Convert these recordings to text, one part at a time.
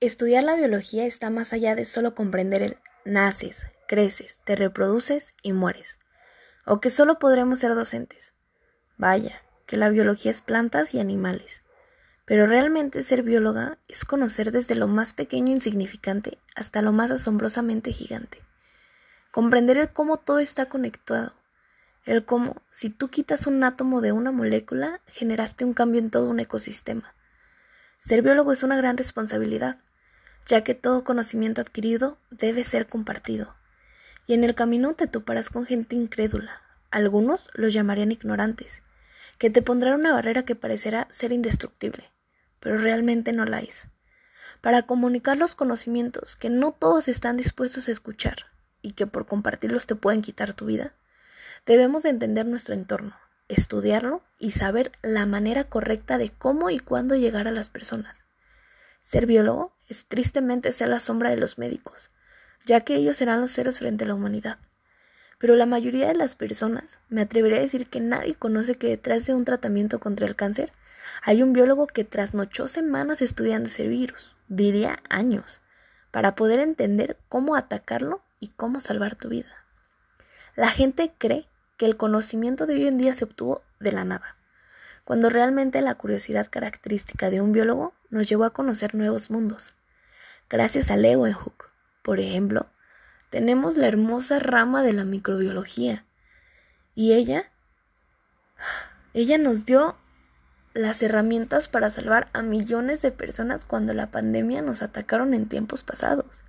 Estudiar la biología está más allá de solo comprender el naces, creces, te reproduces y mueres. O que solo podremos ser docentes. Vaya, que la biología es plantas y animales. Pero realmente ser bióloga es conocer desde lo más pequeño e insignificante hasta lo más asombrosamente gigante. Comprender el cómo todo está conectado. El cómo, si tú quitas un átomo de una molécula, generaste un cambio en todo un ecosistema. Ser biólogo es una gran responsabilidad, ya que todo conocimiento adquirido debe ser compartido. Y en el camino te toparás con gente incrédula. Algunos los llamarían ignorantes, que te pondrán una barrera que parecerá ser indestructible, pero realmente no la es. Para comunicar los conocimientos que no todos están dispuestos a escuchar y que por compartirlos te pueden quitar tu vida, debemos de entender nuestro entorno, estudiarlo y saber la manera correcta de cómo y cuándo llegar a las personas. Ser biólogo es tristemente ser la sombra de los médicos, ya que ellos serán los seres frente a la humanidad. Pero la mayoría de las personas, me atreveré a decir que nadie conoce que detrás de un tratamiento contra el cáncer hay un biólogo que trasnochó semanas estudiando ese virus, diría años, para poder entender cómo atacarlo y cómo salvar tu vida. La gente cree que el conocimiento de hoy en día se obtuvo de la nada, cuando realmente la curiosidad característica de un biólogo nos llevó a conocer nuevos mundos. Gracias a Leeuwenhoek, por ejemplo, tenemos la hermosa rama de la microbiología. Y ella, ella nos dio las herramientas para salvar a millones de personas cuando la pandemia nos atacaron en tiempos pasados.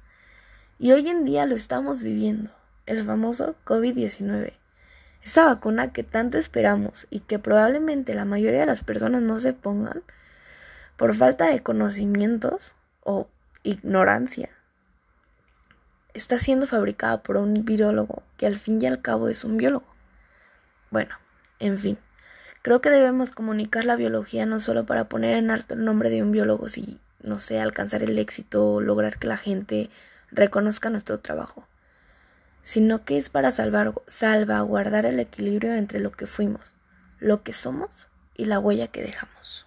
Y hoy en día lo estamos viviendo, el famoso COVID-19. Esa vacuna que tanto esperamos y que probablemente la mayoría de las personas no se pongan por falta de conocimientos o ignorancia. Está siendo fabricada por un virólogo que al fin y al cabo es un biólogo. Bueno, en fin, creo que debemos comunicar la biología no solo para poner en alto el nombre de un biólogo, si, no sé, alcanzar el éxito o lograr que la gente reconozca nuestro trabajo, sino que es para salvar, salvaguardar el equilibrio entre lo que fuimos, lo que somos y la huella que dejamos.